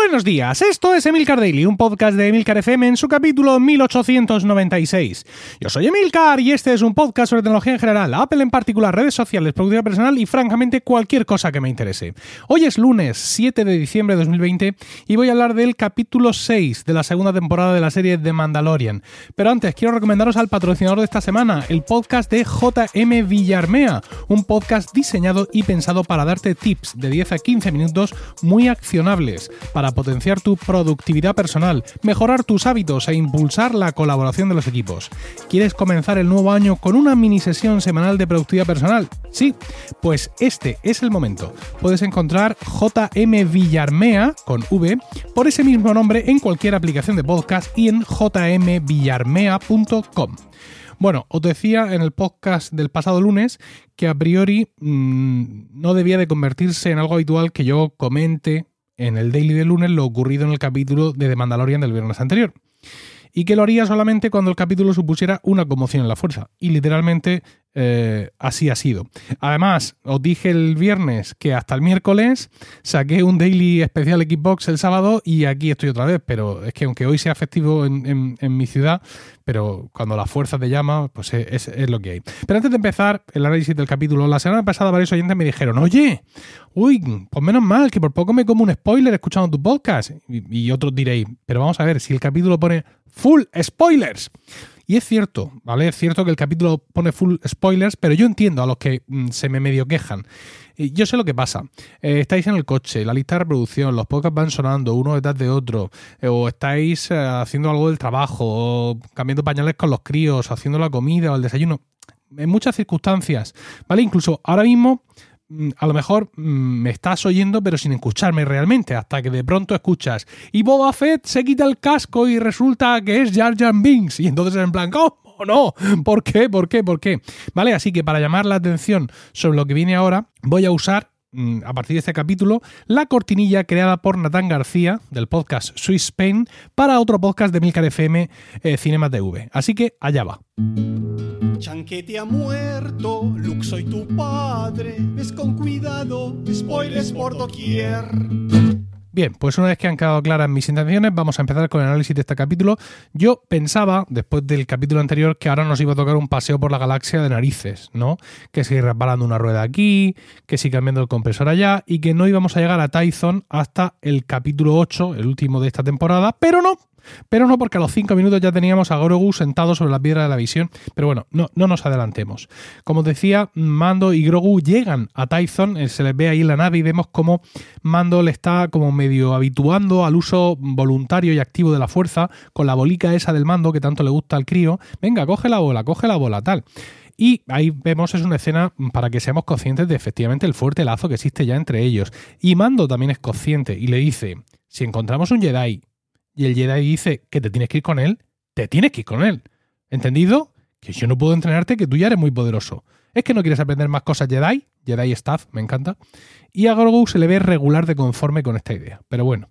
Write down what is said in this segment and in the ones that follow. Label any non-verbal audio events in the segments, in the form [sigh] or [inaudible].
Buenos días, esto es Emilcar Daily, un podcast de Emilcar FM en su capítulo 1896. Yo soy Emilcar y este es un podcast sobre tecnología en general, Apple en particular, redes sociales, productividad personal y francamente cualquier cosa que me interese. Hoy es lunes 7 de diciembre de 2020 y voy a hablar del capítulo 6 de la segunda temporada de la serie The Mandalorian. Pero antes quiero recomendaros al patrocinador de esta semana, el podcast de JM Villarmea, un podcast diseñado y pensado para darte tips de 10 a 15 minutos muy accionables para potenciar tu productividad personal, mejorar tus hábitos e impulsar la colaboración de los equipos. ¿Quieres comenzar el nuevo año con una mini sesión semanal de productividad personal? Sí, pues este es el momento. Puedes encontrar JM Villarmea con V por ese mismo nombre en cualquier aplicación de podcast y en jmvillarmea.com. Bueno, os decía en el podcast del pasado lunes que a priori mmm, no debía de convertirse en algo habitual que yo comente en el daily de lunes lo ocurrido en el capítulo de The Mandalorian del viernes anterior. Y que lo haría solamente cuando el capítulo supusiera una conmoción en la fuerza. Y literalmente eh, así ha sido. Además, os dije el viernes que hasta el miércoles saqué un daily especial Xbox el sábado y aquí estoy otra vez. Pero es que aunque hoy sea festivo en, mi ciudad, pero cuando la fuerza te llama, pues es, lo que hay. Pero antes de empezar el análisis del capítulo, la semana pasada varios oyentes me dijeron, oye, uy, pues menos mal que por poco me como un spoiler escuchando tu podcast. Y otros diréis, pero vamos a ver, si el capítulo pone full spoilers. Y es cierto, ¿vale? Es cierto que el capítulo pone full spoilers, pero yo entiendo a los que mm, se me medio quejan. Yo sé lo que pasa. Eh, estáis en el coche, la lista de reproducción, los podcasts van sonando uno detrás de otro, eh, o estáis eh, haciendo algo del trabajo, o cambiando pañales con los críos, haciendo la comida o el desayuno. En muchas circunstancias, ¿vale? Incluso ahora mismo a lo mejor mm, me estás oyendo pero sin escucharme realmente, hasta que de pronto escuchas y Boba Fett se quita el casco y resulta que es Jar Jar Binks y entonces en plan, ¿cómo no? ¿Por qué? ¿Por qué? ¿Por qué? Vale, así que para llamar la atención sobre lo que viene ahora, voy a usar mm, a partir de este capítulo, la cortinilla creada por Natán García del podcast Swiss Spain para otro podcast de Milcar FM eh, Cinema TV. Así que allá va. Chanquete ha muerto, Luke soy tu padre, ves con cuidado, spoilers por doquier. Bien, pues una vez que han quedado claras mis intenciones, vamos a empezar con el análisis de este capítulo. Yo pensaba, después del capítulo anterior, que ahora nos iba a tocar un paseo por la galaxia de narices, ¿no? Que si reparando una rueda aquí, que si cambiando el compresor allá, y que no íbamos a llegar a Tyson hasta el capítulo 8, el último de esta temporada, pero no, pero no porque a los 5 minutos ya teníamos a Grogu sentado sobre la piedra de la visión. Pero bueno, no, no nos adelantemos. Como decía, Mando y Grogu llegan a Tython, eh, se les ve ahí en la nave y vemos cómo Mando le está como medio habituando al uso voluntario y activo de la fuerza con la bolica esa del mando que tanto le gusta al crío. Venga, coge la bola, coge la bola, tal. Y ahí vemos, es una escena para que seamos conscientes de efectivamente el fuerte lazo que existe ya entre ellos. Y Mando también es consciente y le dice, si encontramos un Jedi y el Jedi dice que te tienes que ir con él, te tienes que ir con él. ¿Entendido? Que yo no puedo entrenarte, que tú ya eres muy poderoso. ¿Es que no quieres aprender más cosas Jedi? Jedi Staff, me encanta. Y a Grogu se le ve regular de conforme con esta idea. Pero bueno.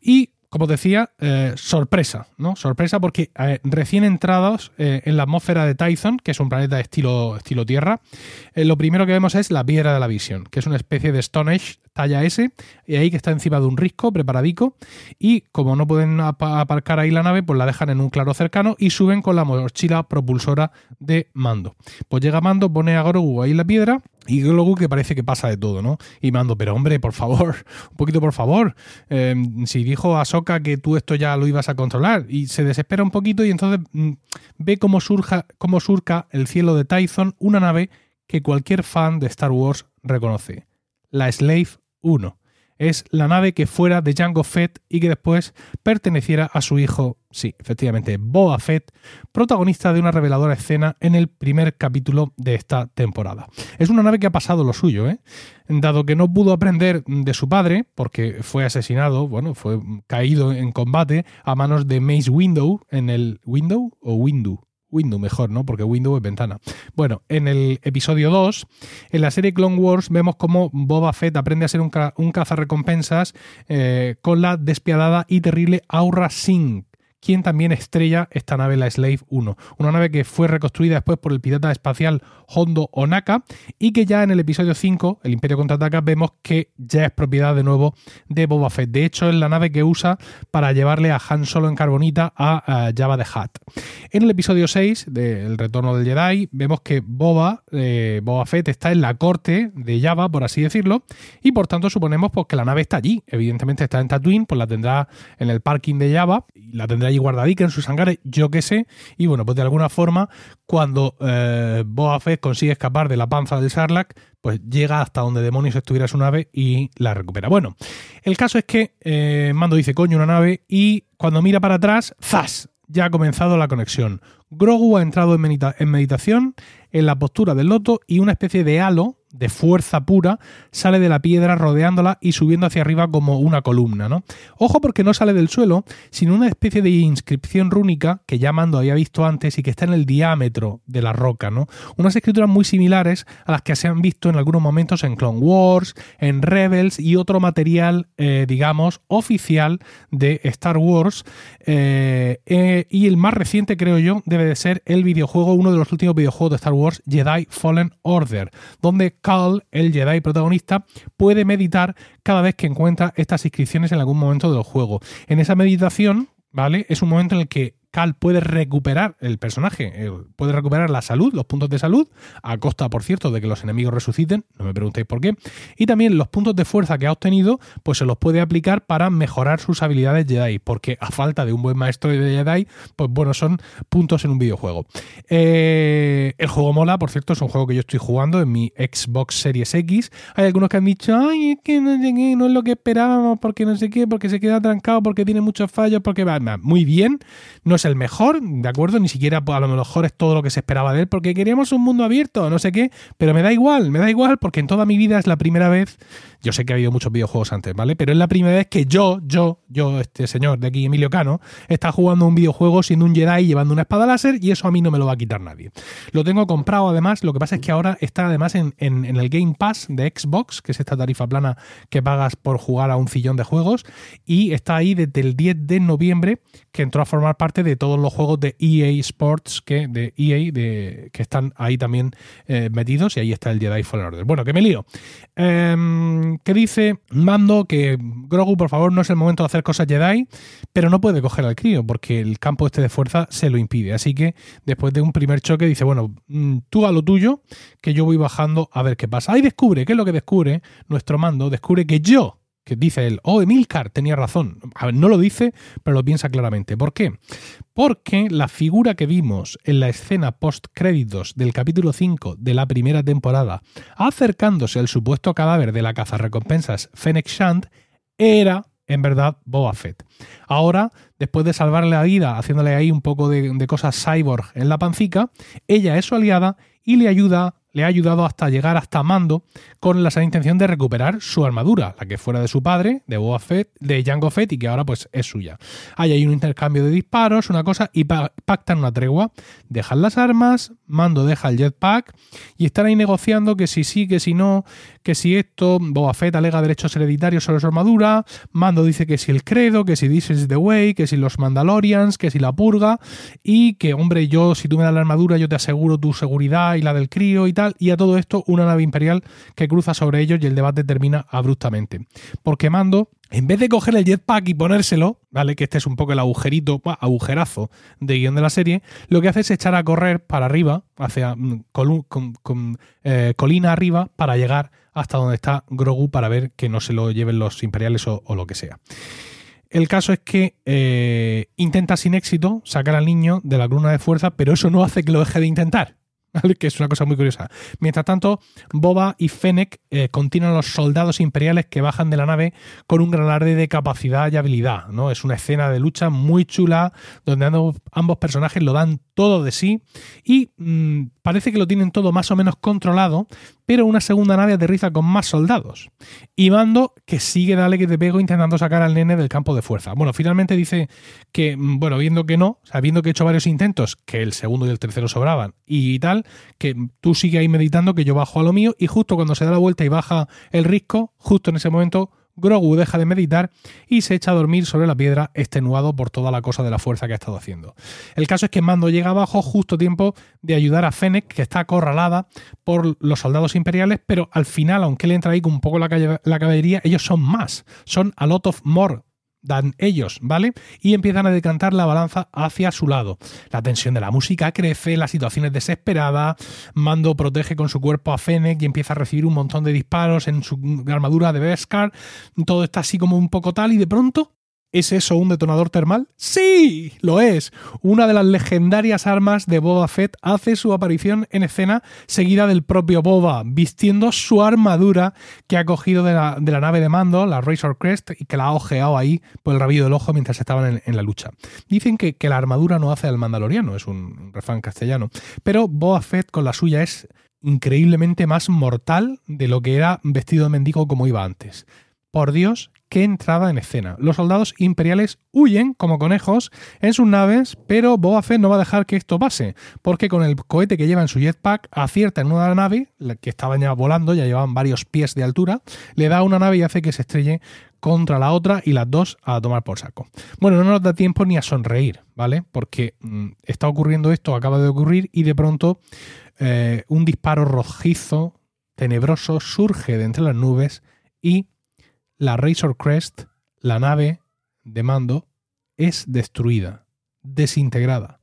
Y como decía, eh, sorpresa, ¿no? Sorpresa porque eh, recién entrados eh, en la atmósfera de Tython, que es un planeta de estilo, estilo Tierra, lo primero que vemos es la piedra de la visión, que es una especie de Stone Age talla S, y ahí que está encima de un risco preparadico, y como no pueden aparcar ahí la nave, pues la dejan en un claro cercano y suben con la mochila propulsora de Mando. Pues llega Mando, pone a Grogu ahí la piedra, y luego que parece que pasa de todo, ¿no? Y mando, pero hombre, por favor, [laughs] un poquito por favor. Em, si dijo a Soka que tú esto ya lo ibas a controlar. Y se desespera un poquito y entonces mm, ve cómo, surja, cómo surca el cielo de Tython una nave que cualquier fan de Star Wars reconoce. La Slave 1 es la nave que fuera de Jango Fett y que después perteneciera a su hijo, sí, efectivamente, Boa Fett, protagonista de una reveladora escena en el primer capítulo de esta temporada. Es una nave que ha pasado lo suyo, ¿eh? Dado que no pudo aprender de su padre, porque fue asesinado, bueno, fue caído en combate a manos de Mace Window en el Window o Windu, Window mejor, ¿no? Porque Window es ventana. Bueno, en el episodio 2, en la serie Clone Wars, vemos cómo Boba Fett aprende a ser un, ca un cazarrecompensas eh, con la despiadada y terrible Aura Singh, quien también estrella esta nave, la Slave 1. Una nave que fue reconstruida después por el pirata espacial Hondo Onaka y que ya en el episodio 5, el Imperio contraataca, vemos que ya es propiedad de nuevo de Boba Fett. De hecho, es la nave que usa para llevarle a Han Solo en carbonita a, Java de Hutt. En el episodio 6 del Retorno del Jedi, vemos que Boba, eh, Boba Fett está en la corte de Java, por así decirlo, y por tanto suponemos pues, que la nave está allí. Evidentemente está en Tatooine, pues la tendrá en el parking de Java, la tendrá allí guardadica en sus hangares, yo qué sé, y bueno, pues de alguna forma, cuando eh, Fett consigue escapar de la panza del Sarlacc, pues llega hasta donde demonios estuviera su nave y la recupera. Bueno, el caso es que eh, Mando dice, coño, una nave, y cuando mira para atrás, ¡zas! Ya ha comenzado la conexión. Grogu ha entrado en, meditación en la postura del loto y una especie de halo de fuerza pura sale de la piedra rodeándola y subiendo hacia arriba como una columna, ¿no? Ojo porque no sale del suelo, sino una especie de inscripción rúnica que ya Mando había visto antes y que está en el diámetro de la roca, ¿no? Unas escrituras muy similares a las que se han visto en algunos momentos en Clone Wars, en Rebels y otro material, eh, digamos, oficial de Star Wars. Eh, eh, y el más reciente, creo yo, debe de ser el videojuego, uno de los últimos videojuegos de Star Wars, Jedi Fallen Order, donde Cal, el Jedi protagonista, puede meditar cada vez que encuentra estas inscripciones en algún momento del juego. En esa meditación, ¿vale? Es un momento en el que Puede recuperar el personaje, eh, puede recuperar la salud, los puntos de salud, a costa, por cierto, de que los enemigos resuciten, no me preguntéis por qué, y también los puntos de fuerza que ha obtenido, pues se los puede aplicar para mejorar sus habilidades Jedi, porque a falta de un buen maestro de Jedi, pues bueno, son puntos en un videojuego. Eh, el juego mola, por cierto, es un juego que yo estoy jugando en mi Xbox Series X. Hay algunos que han dicho, ay, es que no, no es lo que esperábamos, porque no sé qué, porque se queda trancado, porque tiene muchos fallos, porque va, muy bien, no es el mejor, ¿de acuerdo? Ni siquiera pues, a lo mejor es todo lo que se esperaba de él, porque queríamos un mundo abierto, no sé qué, pero me da igual, me da igual, porque en toda mi vida es la primera vez, yo sé que ha habido muchos videojuegos antes, ¿vale? Pero es la primera vez que yo, yo, yo, este señor de aquí, Emilio Cano, está jugando un videojuego siendo un Jedi llevando una espada láser y eso a mí no me lo va a quitar nadie. Lo tengo comprado además, lo que pasa es que ahora está además en, en el Game Pass de Xbox, que es esta tarifa plana que pagas por jugar a un sillón de juegos, y está ahí desde el 10 de noviembre, que entró a formar parte de todos los juegos de EA Sports que de EA de, que están ahí también eh, metidos y ahí está el Jedi Fallen Order. Bueno, que me lío. Em, que dice Mando que Grogu, por favor, no es el momento de hacer cosas Jedi, pero no puede coger al crío porque el campo este de fuerza se lo impide. Así que después de un primer choque dice, bueno, mm, tú a lo tuyo, que yo voy bajando a ver qué pasa. Ahí descubre, ¿qué es lo que descubre? Nuestro Mando descubre que yo que dice él, oh, Emilcar tenía razón. A ver, no lo dice, pero lo piensa claramente. ¿Por qué? Porque la figura que vimos en la escena post-créditos del capítulo 5 de la primera temporada, acercándose al supuesto cadáver de la cazarrecompensas Fennec Shand, era en verdad Boba Fett. Ahora, después de salvarle la vida haciéndole ahí un poco de, de cosas cyborg en la pancica, ella es su aliada y le ayuda le ha ayudado hasta llegar hasta Mando con la sana intención de recuperar su armadura, la que fuera de su padre, de Boba Fett, de Jango Fett y que ahora pues es suya. Hay ahí un intercambio de disparos, una cosa y pactan una tregua, dejan las armas, Mando deja el jetpack y están ahí negociando que si sí, que si no, que si esto, Boba Fett alega derechos hereditarios sobre su armadura, Mando dice que si el credo, que si This is the way, que si los Mandalorians, que si la purga y que hombre, yo si tú me das la armadura yo te aseguro tu seguridad y la del crío y tal y a todo esto una nave imperial que cruza sobre ellos y el debate termina abruptamente. Porque Mando, en vez de coger el jetpack y ponérselo, ¿vale? Que este es un poco el agujerito, agujerazo de guion de la serie, lo que hace es echar a correr para arriba, hacia mm, con, eh, colina arriba, para llegar hasta donde está Grogu para ver que no se lo lleven los imperiales o, lo que sea. El caso es que eh, intenta sin éxito sacar al niño de la columna de fuerza, pero eso no hace que lo deje de intentar que es una cosa muy curiosa. Mientras tanto, Boba y Fennec eh, continúan los soldados imperiales que bajan de la nave con un gran alarde de capacidad y habilidad. ¿no? Es una escena de lucha muy chula donde ambos, personajes lo dan todo de sí y mm, parece que lo tienen todo más o menos controlado, pero una segunda nave aterriza con más soldados. Y Mando, que sigue dale que te pego intentando sacar al nene del campo de fuerza. Bueno, finalmente dice que, mm, bueno, viendo que no, sabiendo que he hecho varios intentos, que el segundo y el tercero sobraban y tal, que tú sigue ahí meditando que yo bajo a lo mío y justo cuando se da la vuelta y baja el risco, justo en ese momento Grogu deja de meditar y se echa a dormir sobre la piedra, extenuado por toda la cosa de la fuerza que ha estado haciendo. El caso es que Mando llega abajo justo tiempo de ayudar a Fennec, que está acorralada por los soldados imperiales, pero al final, aunque le entra ahí con un poco la caballería, ellos son más, son a lot of more dan ellos, ¿vale? Y empiezan a decantar la balanza hacia su lado. La tensión de la música crece, la situación es desesperada, Mando protege con su cuerpo a Fennec y empieza a recibir un montón de disparos en su armadura de Beskar, todo está así como un poco tal y de pronto ¿Es eso un detonador termal? Sí, lo es. Una de las legendarias armas de Boba Fett hace su aparición en escena seguida del propio Boba, vistiendo su armadura que ha cogido de la, nave de mando, la Razor Crest, y que la ha ojeado ahí por el rabillo del ojo mientras estaban en, la lucha. Dicen que, que, la armadura no hace al mandaloriano, es un refrán castellano, pero Boba Fett con la suya es increíblemente más mortal de lo que era vestido de mendigo como iba antes. Por Dios, qué entrada en escena. Los soldados imperiales huyen como conejos en sus naves, pero Boba Fett no va a dejar que esto pase, porque con el cohete que lleva en su jetpack acierta en una nave, que estaba ya volando, ya llevaban varios pies de altura, le da una nave y hace que se estrelle contra la otra y las dos a tomar por saco. Bueno, no nos da tiempo ni a sonreír, ¿vale? Porque mm, está ocurriendo esto, acaba de ocurrir y de pronto eh, un disparo rojizo, tenebroso, surge de entre las nubes y la Razor Crest, la nave de mando, es destruida, desintegrada.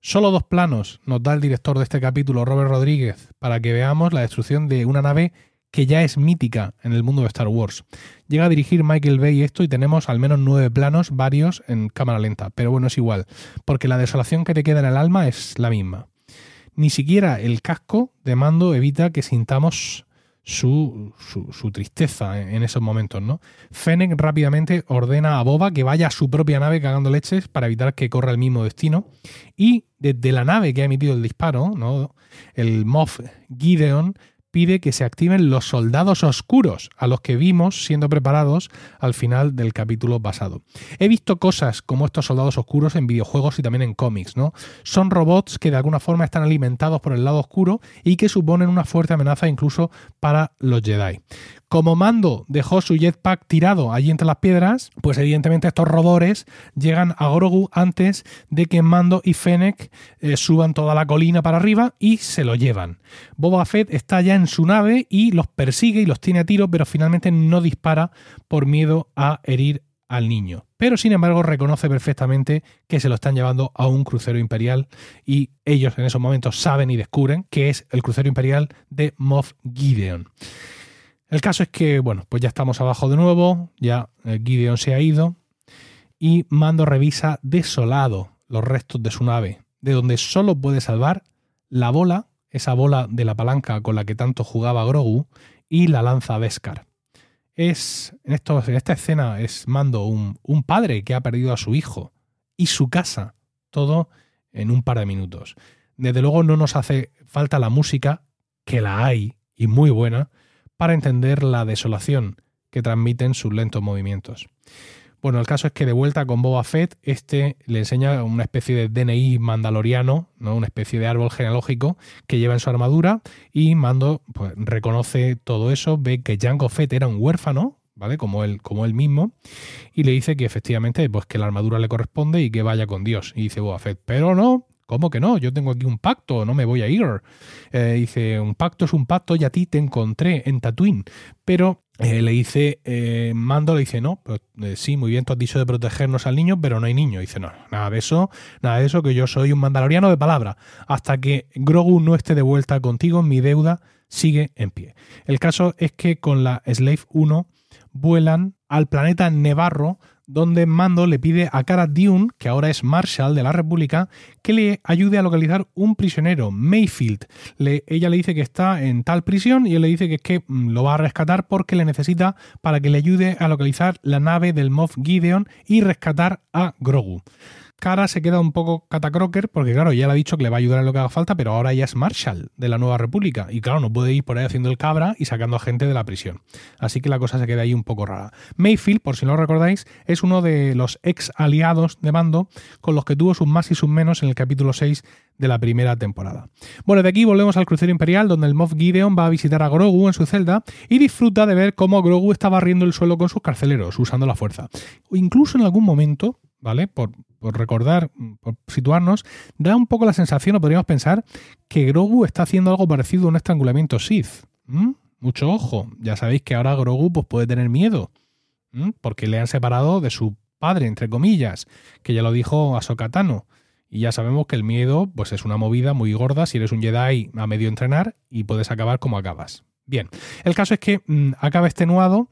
Solo dos planos nos da el director de este capítulo, Robert Rodríguez, para que veamos la destrucción de una nave que ya es mítica en el mundo de Star Wars. Llega a dirigir Michael Bay esto y tenemos al menos nueve planos, varios en cámara lenta, pero bueno, es igual, porque la desolación que te queda en el alma es la misma. Ni siquiera el casco de mando evita que sintamos su, su, tristeza en esos momentos, ¿no? Fennec rápidamente ordena a Boba que vaya a su propia nave cagando leches para evitar que corra el mismo destino. Y desde la nave que ha emitido el disparo, ¿no? El Moff Gideon pide que se activen los soldados oscuros a los que vimos siendo preparados al final del capítulo pasado. He visto cosas como estos soldados oscuros en videojuegos y también en cómics, ¿no? Son robots que de alguna forma están alimentados por el lado oscuro y que suponen una fuerte amenaza incluso para los Jedi. Como Mando dejó su jetpack tirado allí entre las piedras, pues evidentemente estos robores llegan a Grogu antes de que Mando y Fennec eh, suban toda la colina para arriba y se lo llevan. Boba Fett está ya en su nave y los persigue y los tiene a tiro, pero finalmente no dispara por miedo a herir al niño. Pero sin embargo reconoce perfectamente que se lo están llevando a un crucero imperial y ellos en esos momentos saben y descubren que es el crucero imperial de Moff Gideon. El caso es que, bueno, pues ya estamos abajo de nuevo, ya eh, Gideon se ha ido y Mando revisa desolado los restos de su nave, de donde solo puede salvar la bola, esa bola de la palanca con la que tanto jugaba Grogu, y la lanza Beskar. Es, en, esto, en esta escena es Mando un, un padre que ha perdido a su hijo y su casa, todo en un par de minutos. Desde luego no nos hace falta la música, que la hay y muy buena, para entender la desolación que transmiten sus lentos movimientos. Bueno, el caso es que de vuelta con Boba Fett, este le enseña una especie de DNI mandaloriano, ¿no? una especie de árbol genealógico que lleva en su armadura y Mando pues, reconoce todo eso, ve que Jango Fett era un huérfano, ¿vale? Como él, como él mismo, y le dice que efectivamente pues, que la armadura le corresponde y que vaya con Dios. Y dice Boba Fett, pero no, ¿Cómo que no? Yo tengo aquí un pacto, no me voy a ir. Eh, dice, un pacto es un pacto y a ti te encontré en Tatooine. Pero eh, le dice, eh, Mando le dice, no, pues, sí, muy bien, tú has dicho de protegernos al niño, pero no hay niño. Dice, no, nada de eso, nada de eso, que yo soy un mandaloriano de palabra. Hasta que Grogu no esté de vuelta contigo, mi deuda sigue en pie. El caso es que con la Slave 1 vuelan al planeta Nevarro donde Mando le pide a Cara Dune, que ahora es Marshal de la República, que le ayude a localizar un prisionero, Mayfield. ella le dice que está en tal prisión y él le dice que es que mm, lo va a rescatar porque le necesita para que le ayude a localizar la nave del Moff Gideon y rescatar a Grogu. Cara se queda un poco catacroker porque, claro, ya le ha dicho que le va a ayudar en lo que haga falta, pero ahora ya es Marshall de la Nueva República. Y, claro, no puede ir por ahí haciendo el cabra y sacando a gente de la prisión. Así que la cosa se queda ahí un poco rara. Mayfield, por si no lo recordáis, es uno de los ex aliados de Mando con los que tuvo sus más y sus menos en el capítulo 6 de la primera temporada. Bueno, de aquí volvemos al crucero imperial, donde el Moff Gideon va a visitar a Grogu en su celda y disfruta de ver cómo Grogu está barriendo el suelo con sus carceleros, usando la fuerza. O incluso en algún momento, ¿vale? Por, recordar, por situarnos, da un poco la sensación, o podríamos pensar, que Grogu está haciendo algo parecido a un estrangulamiento Sith. Mucho ojo, ya sabéis que ahora Grogu pues, puede tener miedo, porque le han separado de su padre, entre comillas, que ya lo dijo Ahsoka Tano. Y ya sabemos que el miedo pues es una movida muy gorda si eres un Jedi a medio entrenar y puedes acabar como acabas. Bien, el caso es que mm, acaba extenuado,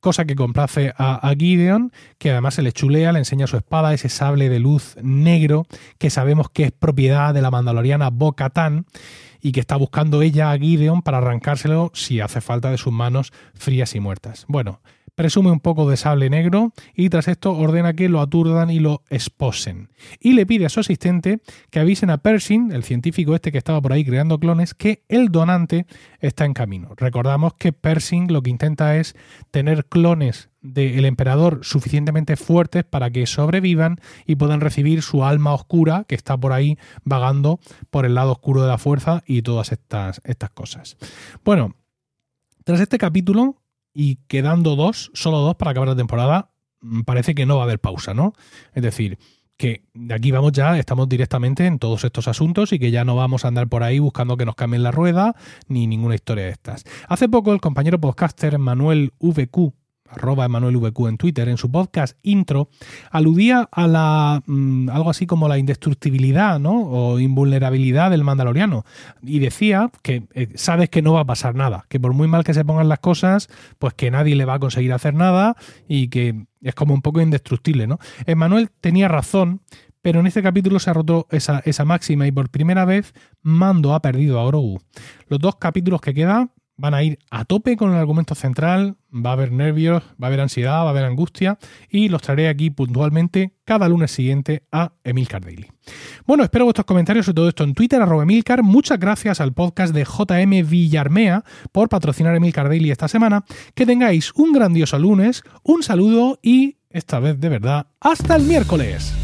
cosa que complace a, Gideon, que además se le chulea, le enseña su espada, ese sable de luz negro que sabemos que es propiedad de la mandaloriana Bo-Katan y que está buscando ella a Gideon para arrancárselo si hace falta de sus manos frías y muertas. Bueno, presume un poco de sable negro y tras esto ordena que lo aturdan y lo esposen. Y le pide a su asistente que avisen a Pershing, el científico este que estaba por ahí creando clones, que el donante está en camino. Recordamos que Pershing lo que intenta es tener clones del emperador suficientemente fuertes para que sobrevivan y puedan recibir su alma oscura que está por ahí vagando por el lado oscuro de la fuerza y todas estas, estas cosas. Bueno, tras este capítulo y quedando dos, solo dos para acabar la temporada, mm, parece que no va a haber pausa, ¿no? Es decir, que de aquí vamos ya, estamos directamente en todos estos asuntos y que ya no vamos a andar por ahí buscando que nos cambien la rueda ni ninguna historia de estas. Hace poco el compañero podcaster Manuel VQ arroba VQ en Twitter, en su podcast intro, aludía a la mm, algo así como la indestructibilidad ¿no? o invulnerabilidad del mandaloriano. Y decía que eh, sabes que no va a pasar nada, que por muy mal que se pongan las cosas, pues que nadie le va a conseguir hacer nada y que es como un poco indestructible. ¿no? Emmanuel tenía razón, pero en este capítulo se ha roto esa, esa máxima y por primera vez Mando ha perdido a Grogu. Los dos capítulos que quedan van a ir a tope con el argumento central, va a haber nervios, va a haber ansiedad, va a haber angustia y los traeré aquí puntualmente cada lunes siguiente a Emilcar Daily. Bueno, espero vuestros comentarios sobre todo esto en Twitter, arroba Emilcar. Muchas gracias al podcast de JM Villarmea por patrocinar Emilcar Daily esta semana. Que tengáis un grandioso lunes, un saludo y, esta vez de verdad, hasta el miércoles.